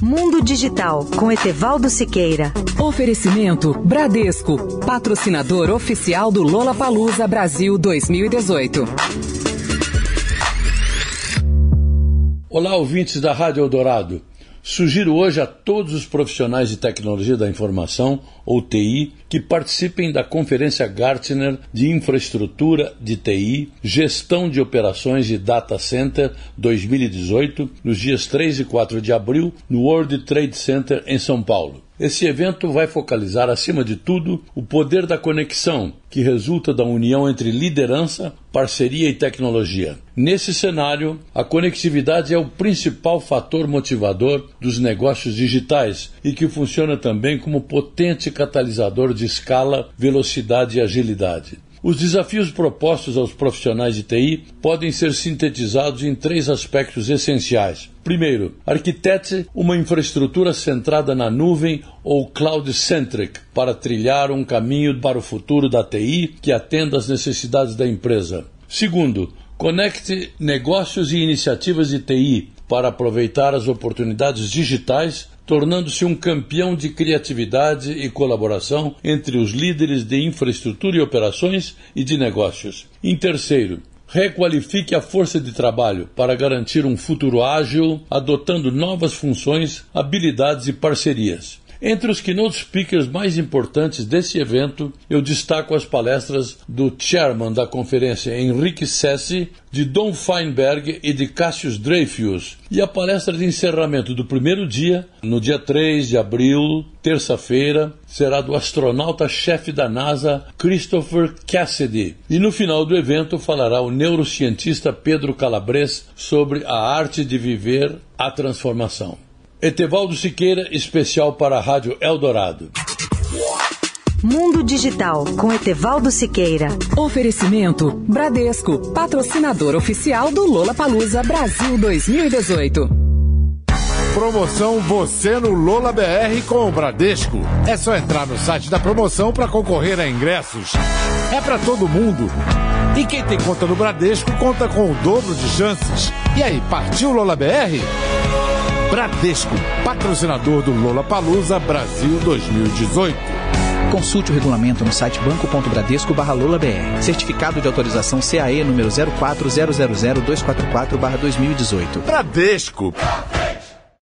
Mundo Digital com Etevaldo Siqueira. Oferecimento Bradesco, patrocinador oficial do Lola Palusa Brasil 2018. Olá, ouvintes da Rádio Eldorado. Sugiro hoje a todos os profissionais de tecnologia da informação, ou TI, que participem da Conferência Gartner de Infraestrutura de TI, Gestão de Operações de Data Center 2018, nos dias 3 e 4 de abril, no World Trade Center em São Paulo. Esse evento vai focalizar, acima de tudo, o poder da conexão, que resulta da união entre liderança, parceria e tecnologia. Nesse cenário, a conectividade é o principal fator motivador dos negócios digitais e que funciona também como potente catalisador de escala, velocidade e agilidade. Os desafios propostos aos profissionais de TI podem ser sintetizados em três aspectos essenciais. Primeiro, arquitete uma infraestrutura centrada na nuvem ou cloud-centric para trilhar um caminho para o futuro da TI que atenda às necessidades da empresa. Segundo, conecte negócios e iniciativas de TI para aproveitar as oportunidades digitais tornando-se um campeão de criatividade e colaboração entre os líderes de infraestrutura e operações e de negócios. Em terceiro, requalifique a força de trabalho para garantir um futuro ágil, adotando novas funções, habilidades e parcerias. Entre os keynote speakers mais importantes desse evento, eu destaco as palestras do chairman da conferência, Henrique Sessi, de Don Feinberg e de Cassius Dreyfus, e a palestra de encerramento do primeiro dia, no dia 3 de abril, terça-feira, será do astronauta-chefe da NASA, Christopher Cassidy. E no final do evento falará o neurocientista Pedro Calabres sobre a arte de viver a transformação. Etevaldo Siqueira, especial para a Rádio Eldorado. Mundo Digital com Etevaldo Siqueira. Oferecimento Bradesco, patrocinador oficial do Lola Palusa Brasil 2018. Promoção Você no Lola BR com o Bradesco. É só entrar no site da promoção para concorrer a ingressos. É para todo mundo. E quem tem conta no Bradesco conta com o dobro de chances. E aí, partiu Lola BR? Bradesco, patrocinador do Lola Palusa Brasil 2018. Consulte o regulamento no site banco.bradesco br Certificado de autorização CAE número 04000244 2018. Bradesco,